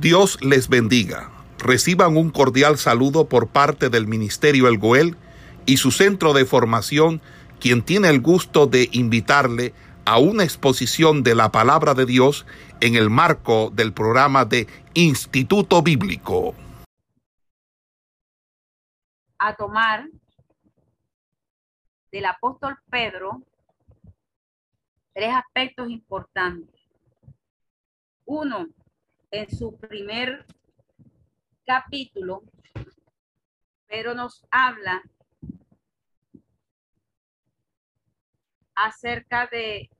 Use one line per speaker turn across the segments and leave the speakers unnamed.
Dios les bendiga. Reciban un cordial saludo por parte del Ministerio El Goel y su centro de formación, quien tiene el gusto de invitarle a una exposición de la palabra de Dios en el marco del programa de Instituto Bíblico.
A tomar del apóstol Pedro tres aspectos importantes. Uno, en su primer capítulo, pero nos habla acerca de,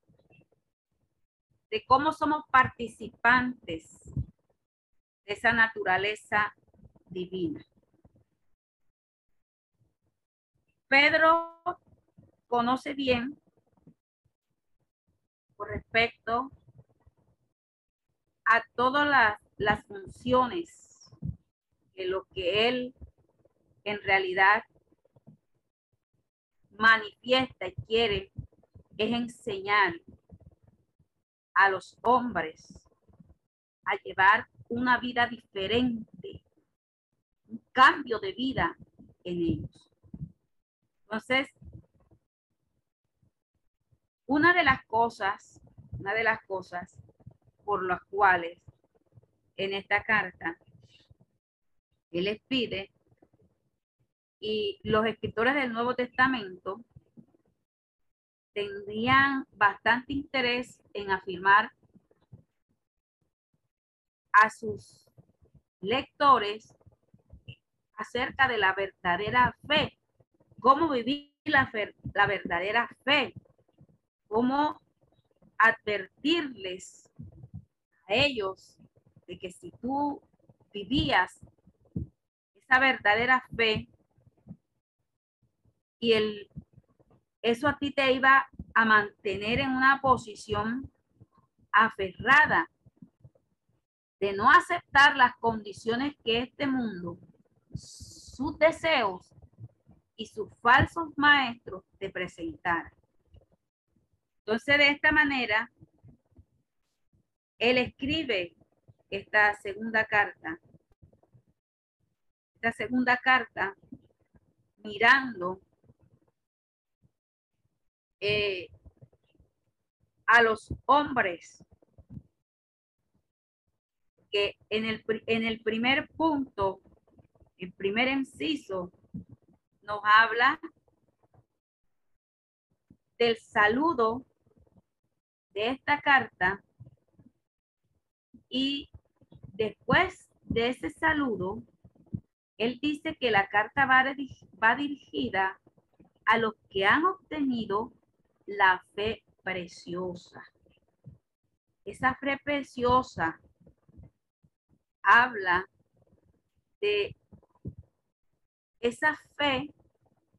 de cómo somos participantes de esa naturaleza divina. Pedro conoce bien con respecto a todas las, funciones de lo que él en realidad manifiesta y quiere es enseñar a los hombres a llevar una vida diferente, un cambio de vida en ellos. Entonces, una de las cosas, una de las cosas por las cuales en esta carta él les pide y los escritores del Nuevo Testamento tendrían bastante interés en afirmar a sus lectores acerca de la verdadera fe, cómo vivir la, la verdadera fe, cómo advertirles ellos de que si tú vivías esa verdadera fe y el, eso a ti te iba a mantener en una posición aferrada de no aceptar las condiciones que este mundo, sus deseos y sus falsos maestros te presentaran. Entonces, de esta manera, él escribe esta segunda carta. Esta segunda carta mirando eh, a los hombres que en el, en el primer punto, el primer inciso, nos habla del saludo de esta carta y después de ese saludo, él dice que la carta va, dirigida a los que han obtenido la fe preciosa. Esa fe preciosa habla de esa fe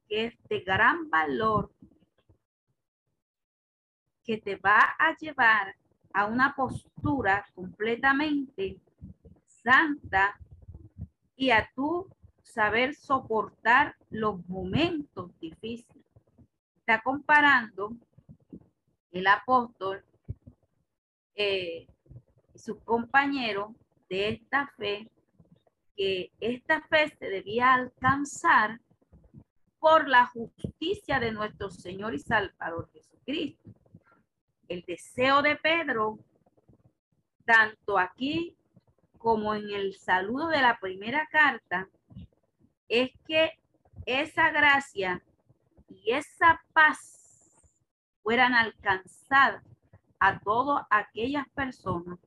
que es de gran valor que te va a llevar a una postura completamente santa y a tu saber soportar los momentos difíciles. Está comparando el apóstol eh, su compañero de esta fe, que esta fe se debía alcanzar por la justicia de nuestro Señor y Salvador Jesucristo el deseo de Pedro, tanto aquí como en el saludo de la primera carta, es que esa gracia y esa paz fueran alcanzadas a todas aquellas personas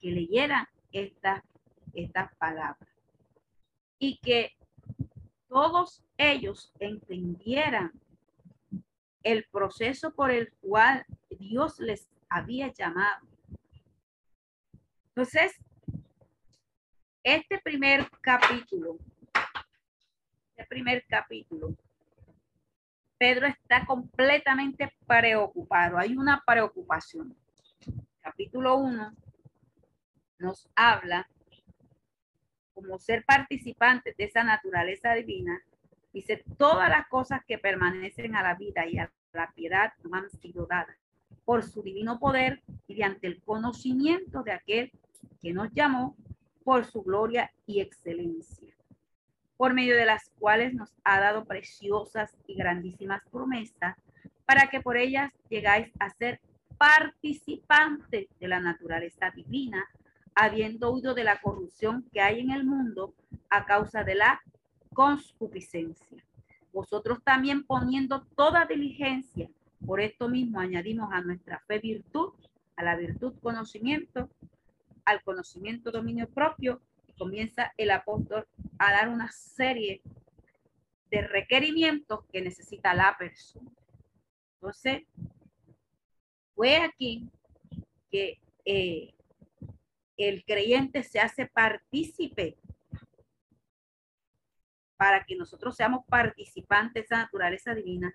que leyeran estas estas palabras. Y que todos ellos entendieran el proceso por el cual Dios les había llamado. Entonces, este primer capítulo, este primer capítulo, Pedro está completamente preocupado. Hay una preocupación. Capítulo 1 nos habla como ser participantes de esa naturaleza divina. Dice, todas las cosas que permanecen a la vida y a la piedad no han sido dadas por su divino poder y ante el conocimiento de aquel que nos llamó por su gloria y excelencia, por medio de las cuales nos ha dado preciosas y grandísimas promesas, para que por ellas llegáis a ser participantes de la naturaleza divina, habiendo huido de la corrupción que hay en el mundo a causa de la concupiscencia. Vosotros también poniendo toda diligencia, por esto mismo añadimos a nuestra fe virtud, a la virtud conocimiento, al conocimiento dominio propio, y comienza el apóstol a dar una serie de requerimientos que necesita la persona. Entonces, fue aquí que eh, el creyente se hace partícipe para que nosotros seamos participantes de esa naturaleza divina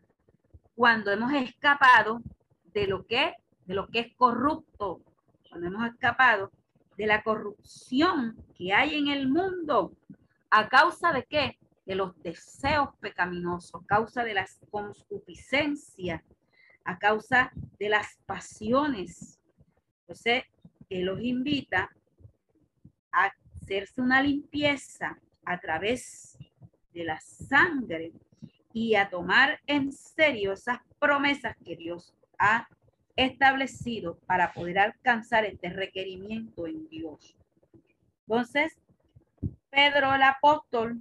cuando hemos escapado de lo que de lo que es corrupto, cuando hemos escapado de la corrupción que hay en el mundo a causa de qué? De los deseos pecaminosos, a causa de las concupiscencias, a causa de las pasiones. Entonces, Él los invita a hacerse una limpieza a través de la sangre y a tomar en serio esas promesas que Dios ha establecido para poder alcanzar este requerimiento en Dios. Entonces, Pedro el apóstol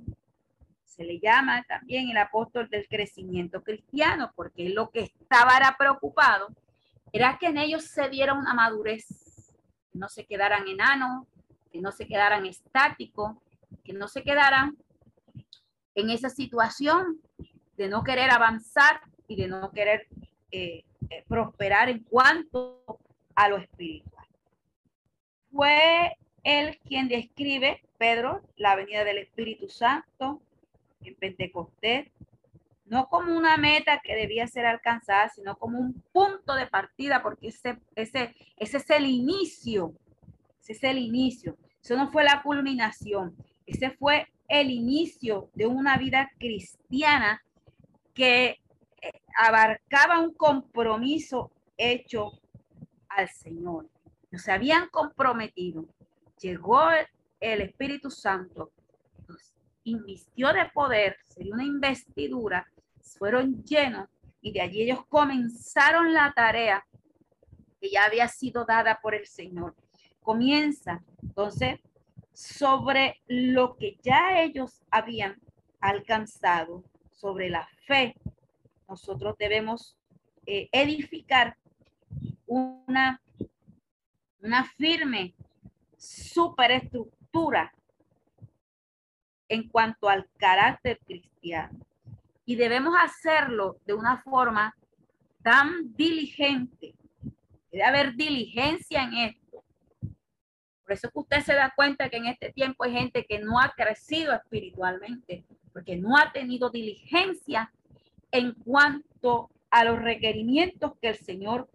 se le llama también el apóstol del crecimiento cristiano, porque lo que estaba preocupado era que en ellos se diera una madurez, que no se quedaran enanos, que no se quedaran estáticos, que no se quedaran en esa situación de no querer avanzar y de no querer eh, eh, prosperar en cuanto a lo espiritual. Fue él quien describe, Pedro, la venida del Espíritu Santo en Pentecostés, no como una meta que debía ser alcanzada, sino como un punto de partida, porque ese, ese, ese es el inicio, ese es el inicio. Eso no fue la culminación, ese fue el inicio de una vida cristiana que abarcaba un compromiso hecho al Señor. se habían comprometido. Llegó el Espíritu Santo, los invistió de poder, sería una investidura, fueron llenos y de allí ellos comenzaron la tarea que ya había sido dada por el Señor. Comienza entonces sobre lo que ya ellos habían alcanzado, sobre la fe nosotros debemos eh, edificar una, una firme superestructura en cuanto al carácter cristiano. Y debemos hacerlo de una forma tan diligente. Debe haber diligencia en esto. Por eso que usted se da cuenta que en este tiempo hay gente que no ha crecido espiritualmente, porque no ha tenido diligencia en cuanto a los requerimientos que el Señor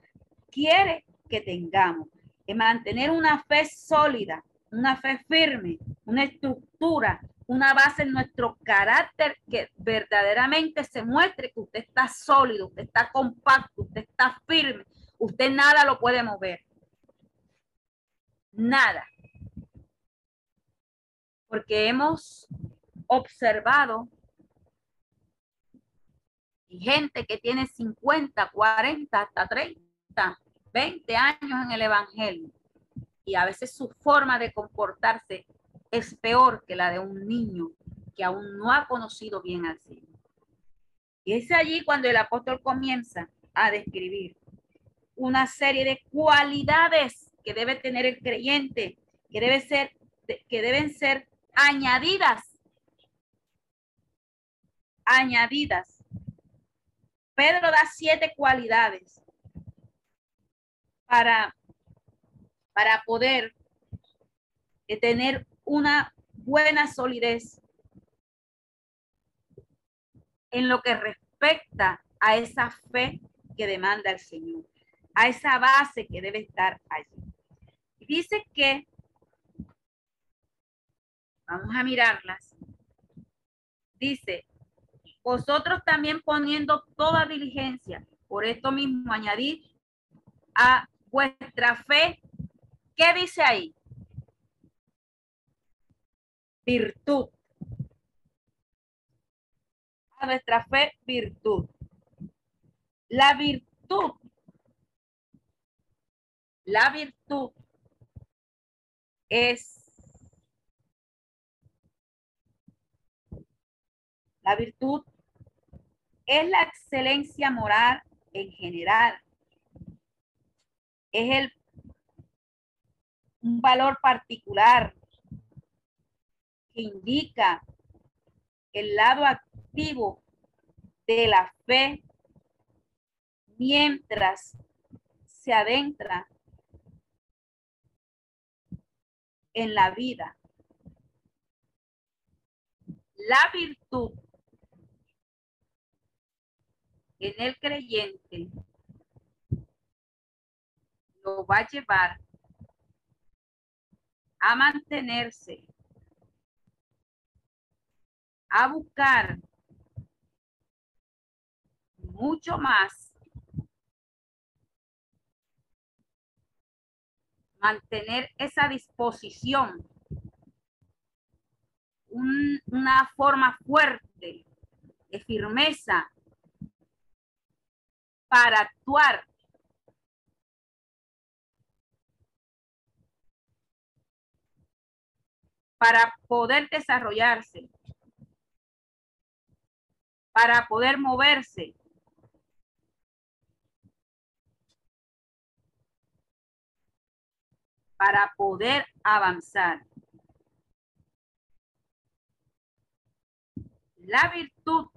quiere que tengamos. Mantener una fe sólida, una fe firme, una estructura, una base en nuestro carácter que verdaderamente se muestre que usted está sólido, usted está compacto, usted está firme, usted nada lo puede mover. Nada. Porque hemos observado gente que tiene 50, 40, hasta 30, 20 años en el Evangelio. Y a veces su forma de comportarse es peor que la de un niño que aún no ha conocido bien al Señor. Y es allí cuando el apóstol comienza a describir una serie de cualidades que debe tener el creyente, que, debe ser, que deben ser añadidas, añadidas Pedro da siete cualidades para, para poder eh, tener una buena solidez en lo que respecta a esa fe que demanda el Señor, a esa base que debe estar allí. Dice que, vamos a mirarlas, dice, vosotros también poniendo toda diligencia, por esto mismo añadir a vuestra fe, ¿qué dice ahí? virtud. A nuestra fe, virtud. La virtud. La virtud es la virtud es la excelencia moral en general. Es el un valor particular que indica el lado activo de la fe mientras se adentra en la vida. La virtud en el creyente lo va a llevar a mantenerse, a buscar mucho más, mantener esa disposición, una forma fuerte de firmeza para actuar para poder desarrollarse, para poder moverse. Para poder avanzar. La virtud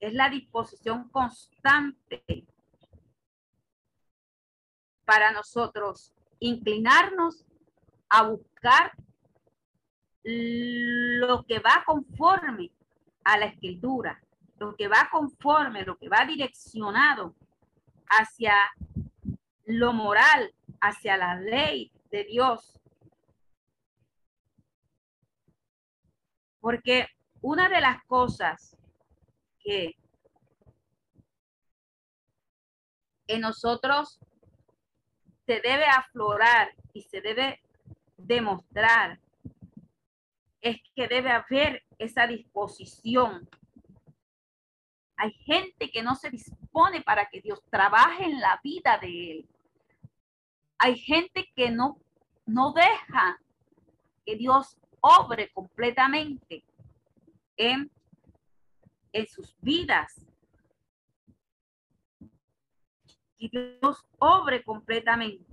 es la disposición constante para nosotros inclinarnos a buscar lo que va conforme a la escritura, lo que va conforme, lo que va direccionado hacia lo moral, hacia la ley de Dios. Porque una de las cosas que en nosotros se debe aflorar y se debe demostrar es que debe haber esa disposición. Hay gente que no se dispone para que Dios trabaje en la vida de él. Hay gente que no, no deja que Dios obre completamente en, en sus vidas. Que Dios obre completamente.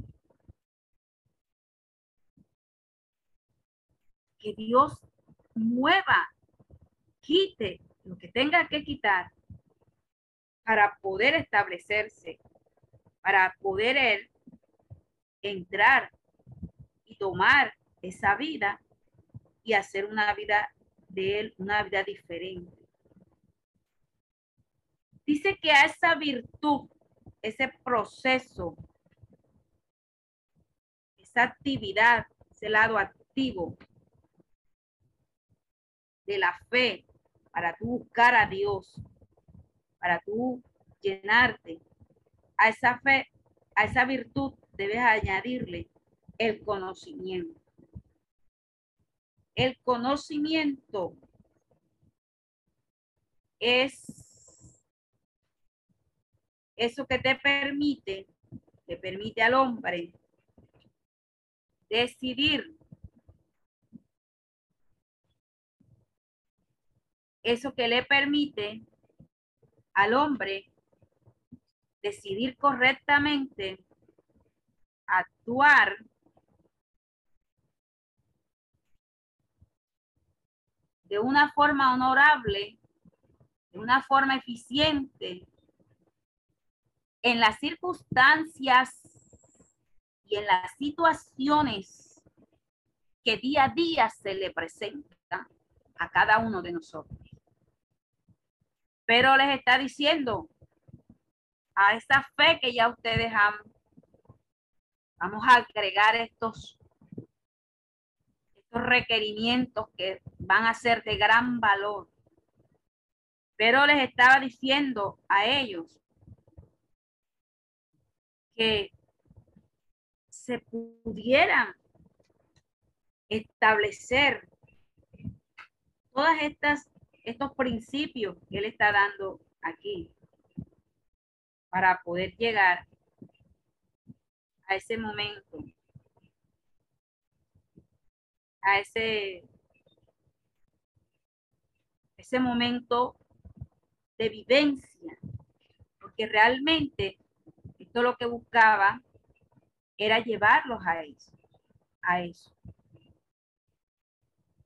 que Dios mueva, quite lo que tenga que quitar para poder establecerse, para poder él entrar y tomar esa vida y hacer una vida de él, una vida diferente. Dice que a esa virtud, ese proceso, esa actividad, ese lado activo, de la fe para tú buscar a Dios, para tú llenarte. A esa fe, a esa virtud debes añadirle el conocimiento. El conocimiento es eso que te permite, te permite al hombre decidir eso que le permite al hombre decidir correctamente, actuar de una forma honorable, de una forma eficiente, en las circunstancias y en las situaciones que día a día se le presentan a cada uno de nosotros. Pero les está diciendo a esa fe que ya ustedes han, vamos a agregar estos, estos requerimientos que van a ser de gran valor. Pero les estaba diciendo a ellos que se pudieran establecer todas estas estos principios que él está dando aquí para poder llegar a ese momento, a ese, ese momento de vivencia, porque realmente esto lo que buscaba era llevarlos a eso, a eso.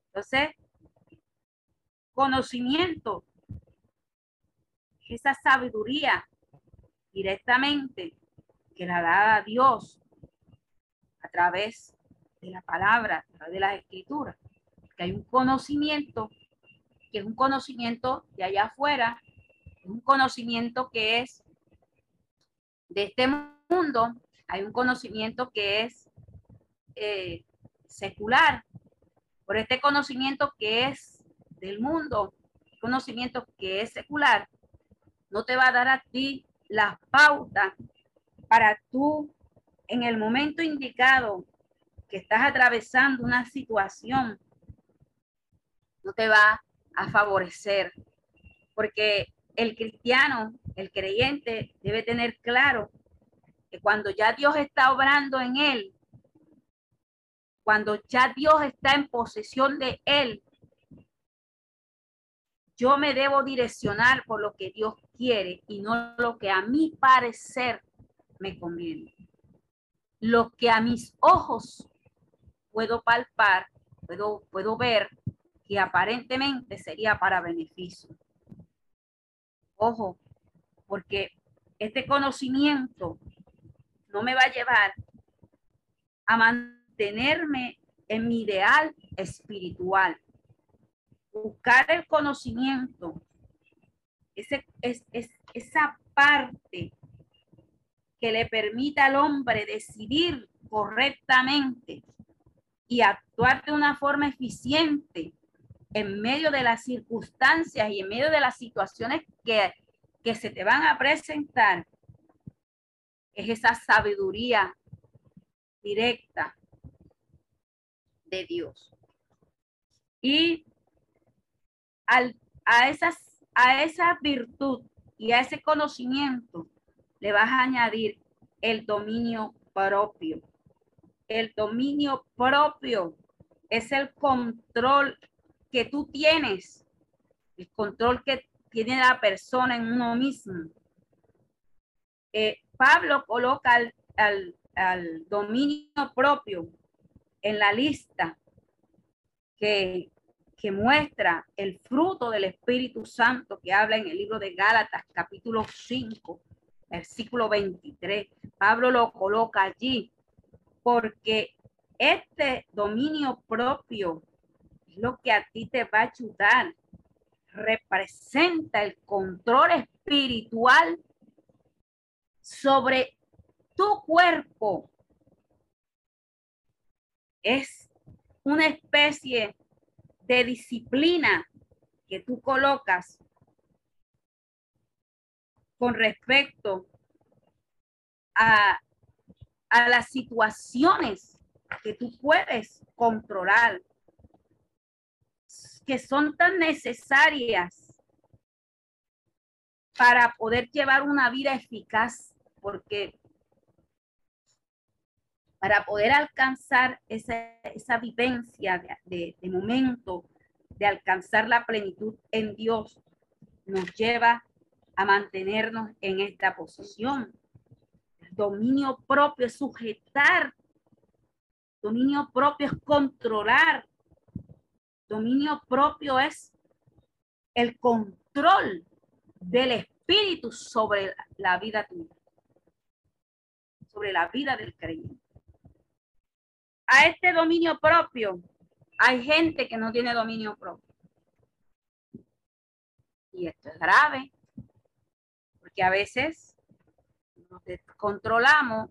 Entonces, conocimiento, esa sabiduría directamente que la da Dios a través de la palabra, a través de las escrituras. Que hay un conocimiento que es un conocimiento de allá afuera, un conocimiento que es de este mundo, hay un conocimiento que es eh, secular, por este conocimiento que es del mundo, conocimiento que es secular, no te va a dar a ti las pautas para tú en el momento indicado que estás atravesando una situación, no te va a favorecer, porque el cristiano, el creyente, debe tener claro que cuando ya Dios está obrando en él, cuando ya Dios está en posesión de él, yo me debo direccionar por lo que Dios quiere y no lo que a mi parecer me conviene. Lo que a mis ojos puedo palpar, puedo, puedo ver que aparentemente sería para beneficio. Ojo, porque este conocimiento no me va a llevar a mantenerme en mi ideal espiritual buscar el conocimiento, ese, es, esa parte que le permita al hombre decidir correctamente y actuar de una forma eficiente en medio de las circunstancias y en medio de las situaciones que, que se te van a presentar, es esa sabiduría directa de Dios. Y a, a esa virtud y a ese conocimiento le vas a añadir el dominio propio. El dominio propio es el control que tú tienes, el control que tiene la persona en uno mismo. Eh, Pablo coloca al, al dominio propio en la lista que que muestra el fruto del Espíritu Santo que habla en el libro de Gálatas capítulo 5, versículo 23. Pablo lo coloca allí porque este dominio propio es lo que a ti te va a ayudar. Representa el control espiritual sobre tu cuerpo. Es una especie de disciplina que tú colocas con respecto a, a las situaciones que tú puedes controlar, que son tan necesarias para poder llevar una vida eficaz, porque para poder alcanzar esa, esa vivencia de, de, momento, de alcanzar la plenitud en Dios, nos lleva a mantenernos en esta posición. Dominio propio es sujetar, dominio propio es controlar, dominio propio es el control del espíritu sobre la vida tuya, sobre la vida del creyente a este dominio propio, hay gente que no tiene dominio propio. Y esto es grave, porque a veces nos controlamos,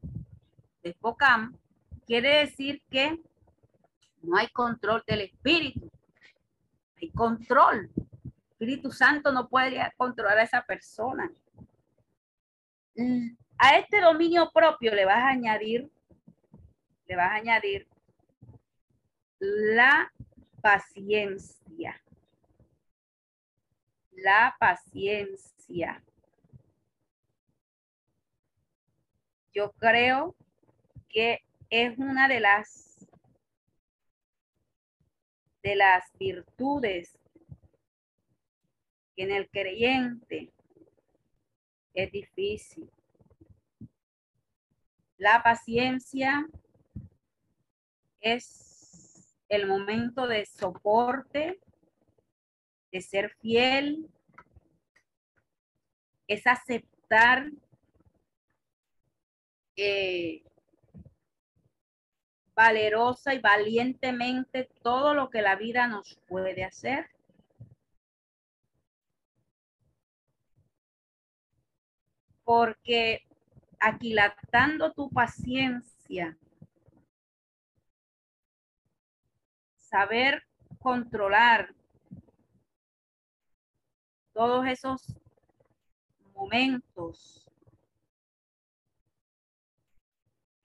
desfocamos, quiere decir que no hay control del espíritu, hay control. El Espíritu Santo no puede controlar a esa persona. A este dominio propio le vas a añadir le vas a añadir la paciencia. La paciencia. Yo creo que es una de las de las virtudes que en el creyente es difícil. La paciencia es el momento de soporte, de ser fiel, es aceptar eh, valerosa y valientemente todo lo que la vida nos puede hacer. Porque aquilatando tu paciencia, saber controlar todos esos momentos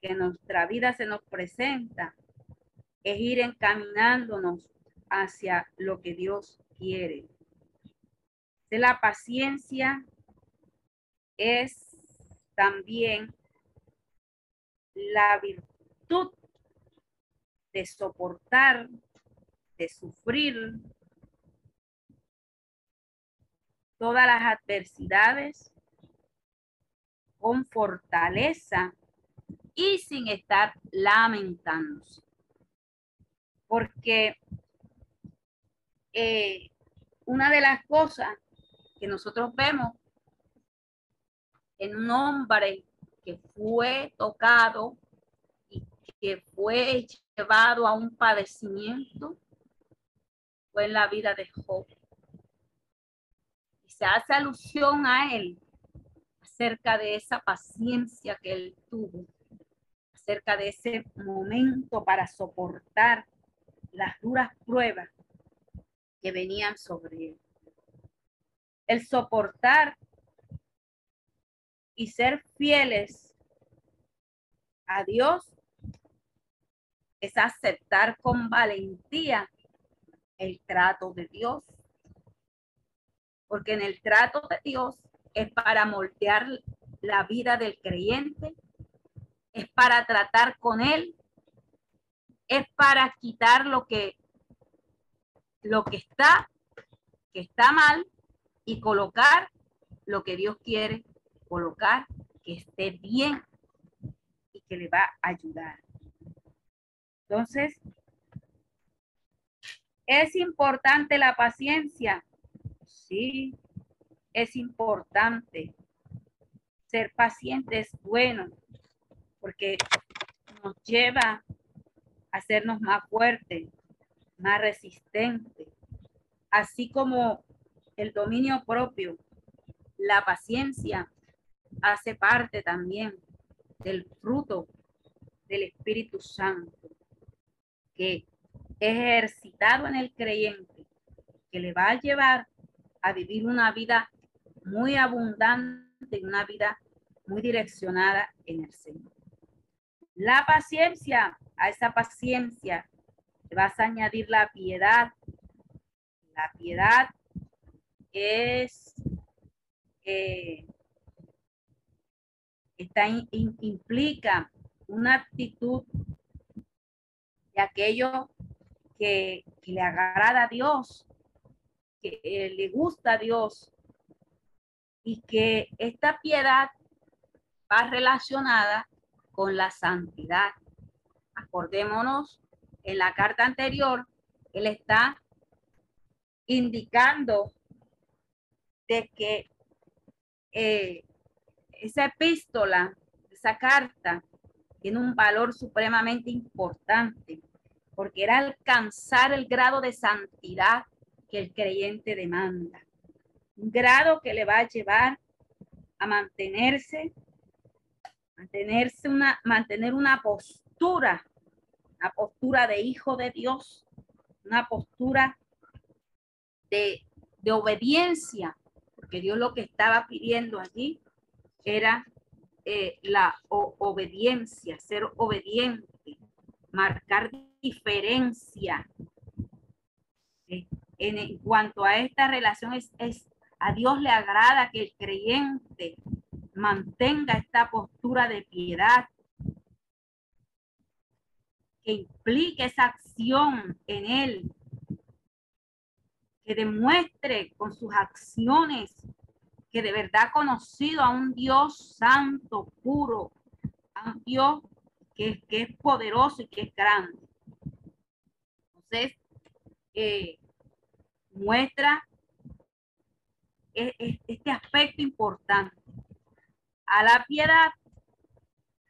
que nuestra vida se nos presenta, es ir encaminándonos hacia lo que Dios quiere. De la paciencia es también la virtud de soportar, de sufrir todas las adversidades con fortaleza y sin estar lamentándose. Porque eh, una de las cosas que nosotros vemos en un hombre que fue tocado y que fue llevado a un padecimiento fue en la vida de Job. Y se hace alusión a él acerca de esa paciencia que él tuvo, acerca de ese momento para soportar las duras pruebas que venían sobre él. El soportar y ser fieles a Dios es aceptar con valentía el trato de Dios. Porque en el trato de Dios es para moldear la vida del creyente, es para tratar con él, es para quitar lo que lo que está que está mal y colocar lo que Dios quiere colocar que esté bien y que le va a ayudar. Entonces, ¿es importante la paciencia? Sí, es importante. Ser paciente es bueno porque nos lleva a hacernos más fuertes, más resistentes, así como el dominio propio, la paciencia hace parte también del fruto del Espíritu Santo, que ejercitado en el creyente, que le va a llevar a vivir una vida muy abundante, una vida muy direccionada en el Señor. La paciencia, a esa paciencia le vas a añadir la piedad. La piedad es eh, esta implica una actitud de aquello que, le agrada a Dios, que eh, le gusta a Dios y que esta piedad va relacionada con la santidad. Acordémonos, en la carta anterior, él está indicando de que eh, esa epístola, esa carta, tiene un valor supremamente importante, porque era alcanzar el grado de santidad que el creyente demanda. Un grado que le va a llevar a mantenerse, mantenerse una, mantener una postura, una postura de hijo de Dios, una postura de, obediencia, porque Dios lo que estaba pidiendo allí era eh, la obediencia, ser obediente. marcar diferencia. En, cuanto a esta relación, es, a Dios le agrada que el creyente mantenga esta postura de piedad, que implique esa acción en él, que demuestre con sus acciones que de verdad ha conocido a un Dios santo, puro, a un Dios que, que es poderoso y que es grande. Eh, muestra e, e, este aspecto importante. A la piedad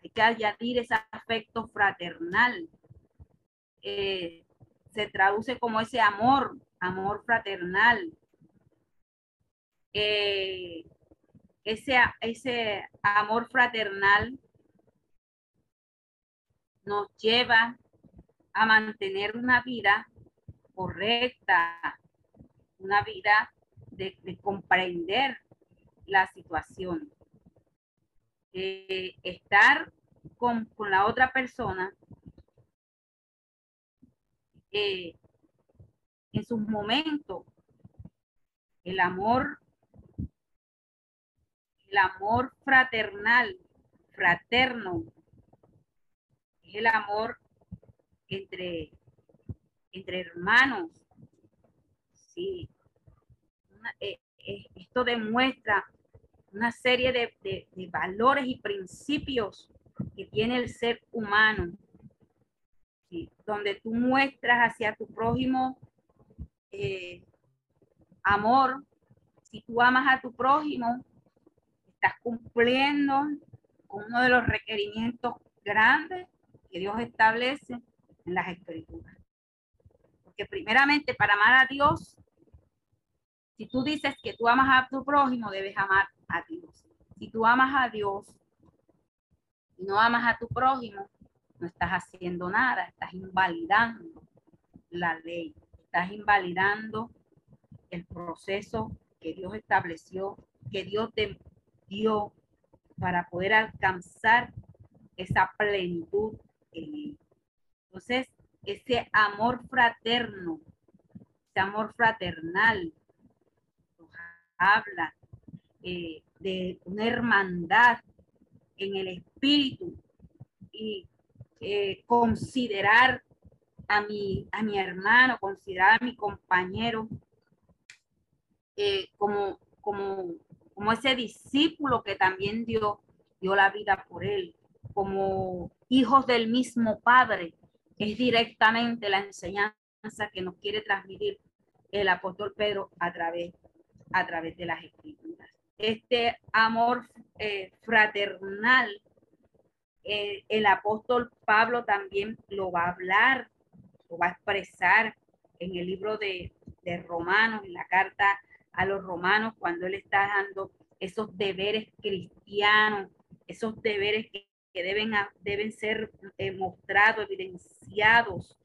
hay que añadir ese aspecto fraternal. Eh, se traduce como ese amor, amor fraternal. Eh, ese, ese amor fraternal nos lleva a mantener una vida correcta, una vida de, comprender la situación. estar con, la otra persona eh, en sus momentos, el amor, el amor fraternal, fraterno, es el amor entre, entre hermanos. Sí. Eh, eh, esto demuestra una serie de, valores y principios que tiene el ser humano, donde tú muestras hacia tu prójimo eh, amor. Si tú amas a tu prójimo, estás cumpliendo con uno de los requerimientos grandes que Dios establece en las escrituras. Porque primeramente para amar a Dios, si tú dices que tú amas a tu prójimo, debes amar a Dios. Si tú amas a Dios y no amas a tu prójimo, no estás haciendo nada, estás invalidando la ley, estás invalidando el proceso que Dios estableció, que Dios te dio para poder alcanzar esa plenitud entonces, ese amor fraterno, ese amor fraternal, nos habla eh, de una hermandad en el espíritu y eh, considerar a mi, a mi hermano, considerar a mi compañero eh, como, como, como ese discípulo que también dio, dio la vida por él, como hijos del mismo Padre. Es directamente la enseñanza que nos quiere transmitir el apóstol Pedro a través, a través de las escrituras. Este amor eh, fraternal, eh, el apóstol Pablo también lo va a hablar, lo va a expresar en el libro de, de Romanos, en la carta a los romanos, cuando él está dando esos deberes cristianos, esos deberes que que deben, deben ser eh, mostrados, evidenciados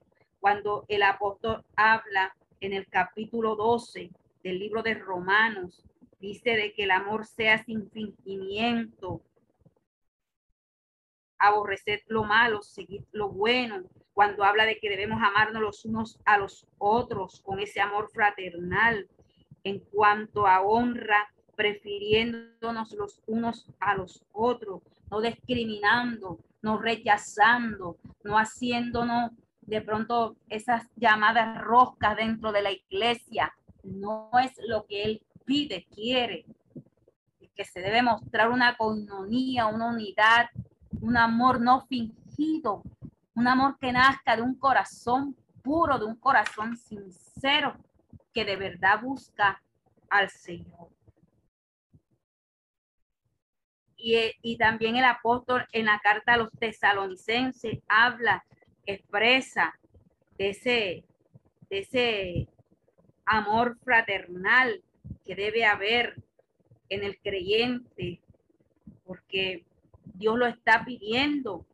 cuando el apóstol habla en el capítulo 12 del libro de Romanos, dice de que el amor sea sin fingimiento, aborrecer lo malo, seguir lo bueno, cuando habla de que debemos amarnos los unos a los otros con ese amor fraternal, en cuanto a honra, prefiriéndonos los unos a los otros, no discriminando, no rechazando, no haciéndonos de pronto esas llamadas roscas dentro de la iglesia. No es lo que él pide, quiere. Que se debe mostrar una coinonía, una unidad, un amor no fingido, un amor que nazca de un corazón puro, de un corazón sincero, que de verdad busca al Señor. Y, también el apóstol en la carta a los tesalonicenses habla, expresa ese, ese amor fraternal que debe haber en el creyente, porque Dios lo está pidiendo.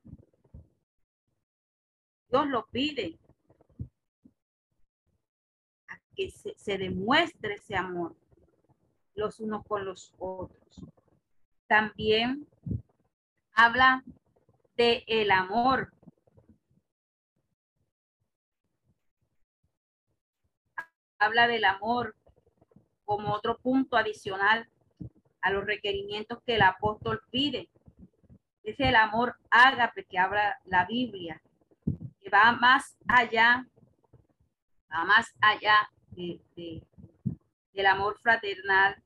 Dios lo pide. A que se, se demuestre ese amor los unos con los otros también habla de el amor. Habla del amor como otro punto adicional a los requerimientos que el apóstol pide. Es el amor ágape que habla la Biblia, que va más allá, va más allá del amor fraternal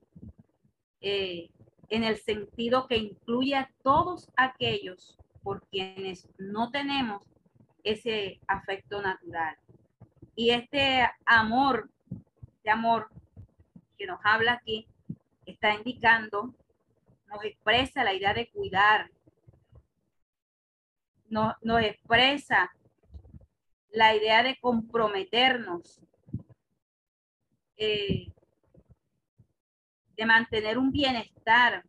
eh, en el sentido que incluye a todos aquellos por quienes no tenemos ese afecto natural. Y este amor, este amor que nos habla aquí, está indicando, nos expresa la idea de cuidar, nos, nos expresa la idea de comprometernos, eh, de mantener un bienestar.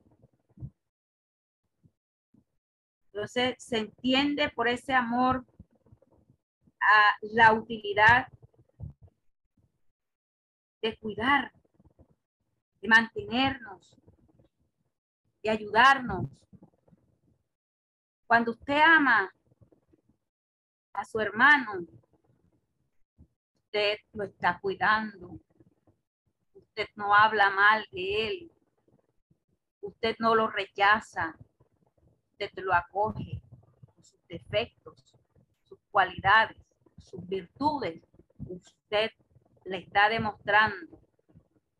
Entonces se entiende por ese amor a la utilidad de cuidar, de mantenernos, de ayudarnos. Cuando usted ama a su hermano, usted lo está cuidando. Usted no habla mal de él. Usted no lo rechaza. Usted lo acoge con sus defectos, sus cualidades, sus virtudes. Usted le está demostrando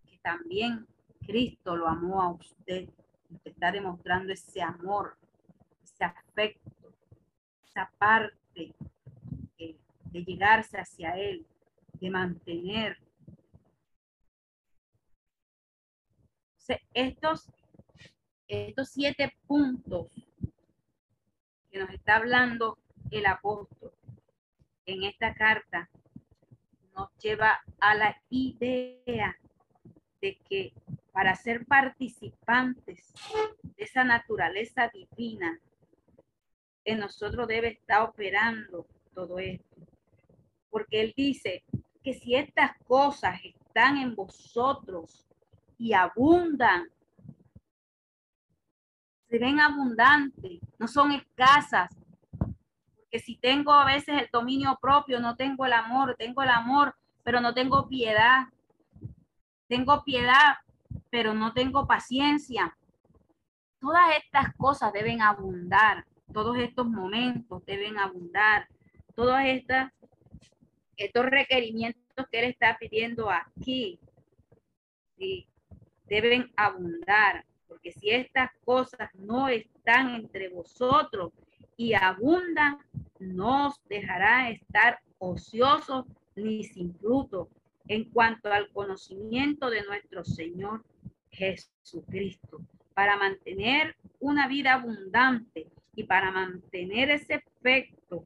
que también Cristo lo amó a usted. Usted está demostrando ese amor, ese afecto, esa parte de llegarse hacia Él, de mantener. Estos, estos siete puntos que nos está hablando el apóstol en esta carta nos lleva a la idea de que para ser participantes de esa naturaleza divina, en nosotros debe estar operando todo esto. Porque Él dice que si estas cosas están en vosotros y abundan, se ven abundantes, no son escasas. Porque si tengo a veces el dominio propio, no tengo el amor, tengo el amor, pero no tengo piedad. Tengo piedad, pero no tengo paciencia. Todas estas cosas deben abundar, todos estos momentos deben abundar, todos estas, estos requerimientos que él está pidiendo aquí, deben abundar, porque si estas cosas no están entre vosotros y abundan, no os dejará estar ociosos ni sin fruto. En cuanto al conocimiento de nuestro Señor Jesucristo, para mantener una vida abundante y para mantener ese efecto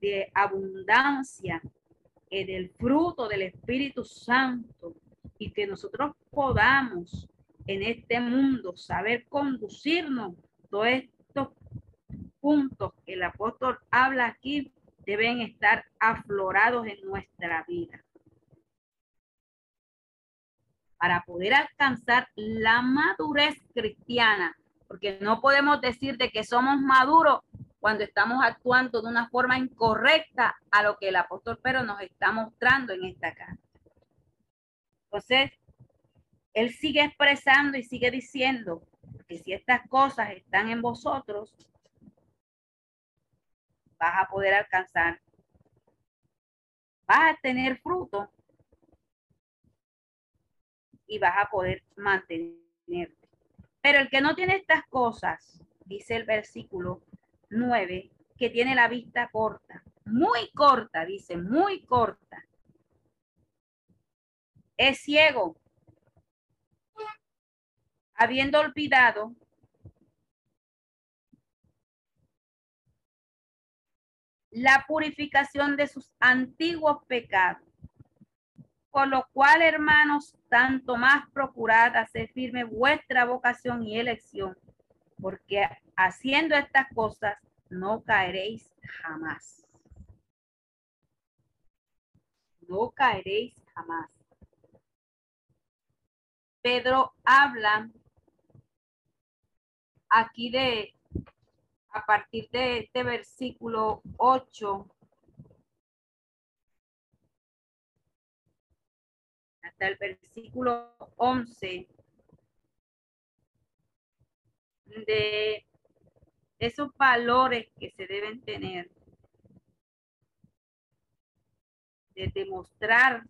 de abundancia eh, del fruto del Espíritu Santo y que nosotros podamos en este mundo saber conducirnos todos estos puntos que el apóstol habla aquí deben estar aflorados en nuestra vida para poder alcanzar la madurez cristiana, porque no podemos decir de que somos maduros cuando estamos actuando de una forma incorrecta a lo que el apóstol Pedro nos está mostrando en esta carta. Entonces, él sigue expresando y sigue diciendo que si estas cosas están en vosotros, vas a poder alcanzar, vas a tener fruto y vas a poder mantenerte. Pero el que no tiene estas cosas, dice el versículo 9, que tiene la vista corta, muy corta, dice, muy corta. Es ciego, habiendo olvidado la purificación de sus antiguos pecados. Por lo cual, hermanos, tanto más procurad hacer firme vuestra vocación y elección, porque haciendo estas cosas no caeréis jamás. No caeréis jamás. Pedro habla aquí de, a partir de este versículo 8, hasta el versículo 11 de esos valores que se deben tener, de demostrar,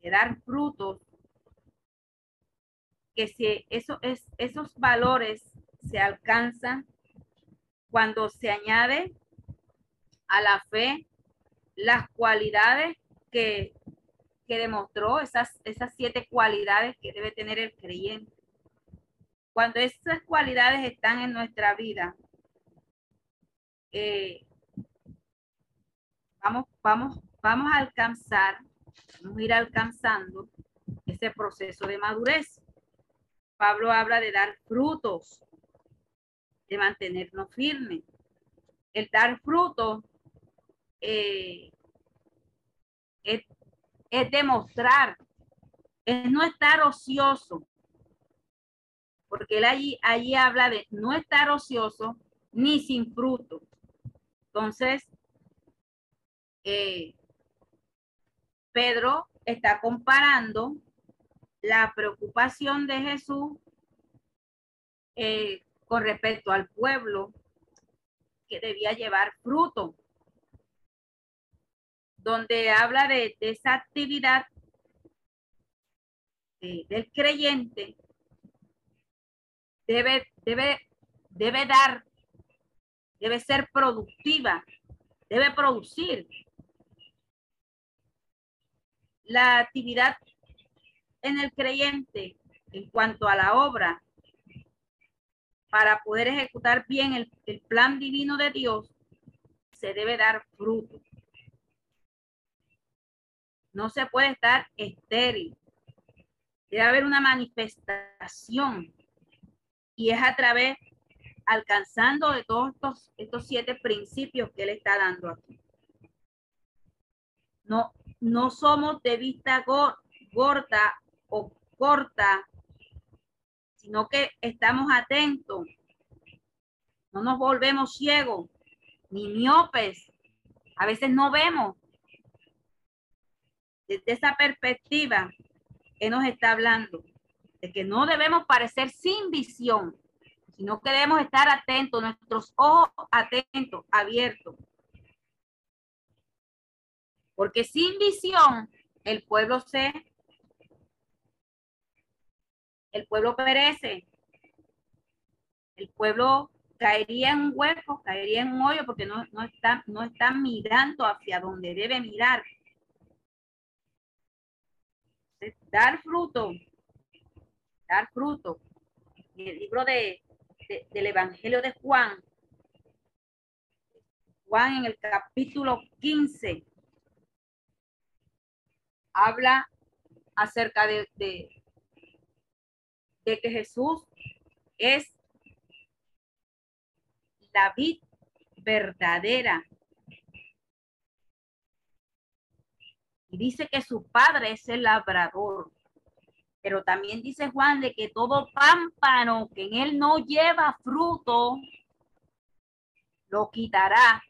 de dar frutos, que si eso es, esos valores se alcanzan cuando se añade a la fe las cualidades que, que demostró, esas, esas siete cualidades que debe tener el creyente. Cuando esas cualidades están en nuestra vida, eh, vamos, vamos, vamos a alcanzar, vamos a ir alcanzando ese proceso de madurez. Pablo habla de dar frutos, de mantenernos firmes. El dar frutos eh, es, es demostrar, es no estar ocioso, porque él allí, allí habla de no estar ocioso ni sin fruto. Entonces, eh, Pedro está comparando la preocupación de Jesús eh, con respecto al pueblo que debía llevar fruto, donde habla de, esa actividad del creyente debe, debe, debe dar, debe ser productiva, debe producir. La actividad en el creyente en cuanto a la obra para poder ejecutar bien el, plan divino de Dios, se debe dar fruto. No se puede estar estéril. Debe haber una manifestación y es a través, alcanzando de todos estos, estos siete principios que él está dando aquí. No, no somos de vista gorda o corta, sino que estamos atentos. No nos volvemos ciegos ni miopes. A veces no vemos. Desde esa perspectiva, que nos está hablando? de que no debemos parecer sin visión, sino que debemos estar atentos, nuestros ojos atentos, abiertos. Porque sin visión el pueblo se, el pueblo perece, el pueblo caería en un hueco, caería en un hoyo porque no, no, está, no está mirando hacia donde debe mirar. Dar fruto dar fruto. En el libro de, del Evangelio de Juan, Juan en el capítulo 15, habla acerca de, de, de que Jesús es la vid verdadera. Y dice que su padre es el labrador. Pero también dice Juan de que todo pámpano que en él no lleva fruto, lo quitará.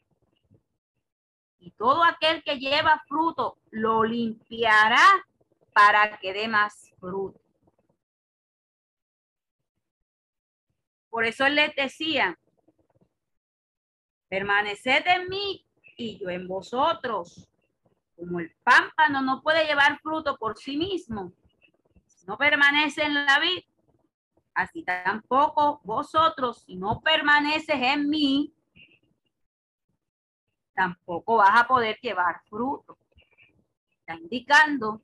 Y todo aquel que lleva fruto, lo limpiará para que dé más fruto. Por eso les decía, permaneced en mí y yo en vosotros. Como el pámpano no puede llevar fruto por sí mismo, no permanece en la vida, así tampoco vosotros, si no permaneces en mí, tampoco vas a poder llevar fruto. Está indicando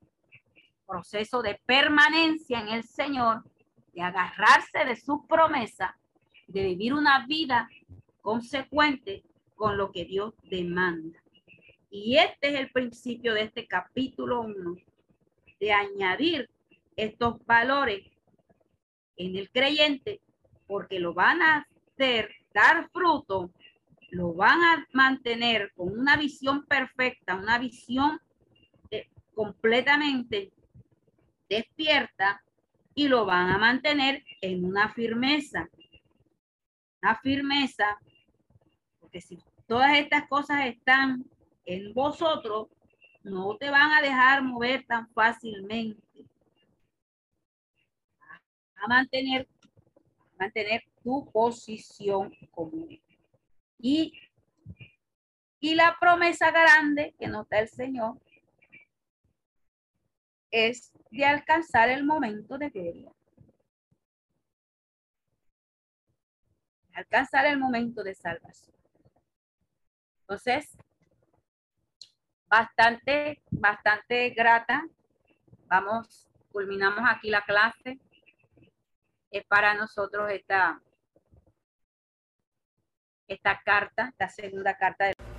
proceso de permanencia en el Señor, de agarrarse de su promesa, de vivir una vida consecuente con lo que Dios demanda. Y este es el principio de este capítulo 1, de añadir estos valores en el creyente porque lo van a hacer dar fruto, lo van a mantener con una visión perfecta, una visión eh, completamente despierta y lo van a mantener en una firmeza. Una firmeza, porque si todas estas cosas están en vosotros, No te van a dejar mover tan fácilmente. A mantener, mantener tu posición común. Y, y la promesa grande que nos da el Señor es de alcanzar el momento de gloria. Alcanzar el momento de salvación. Entonces, bastante, bastante grata. Vamos, culminamos aquí la clase. Es para nosotros esta, esta carta, la segunda carta. De...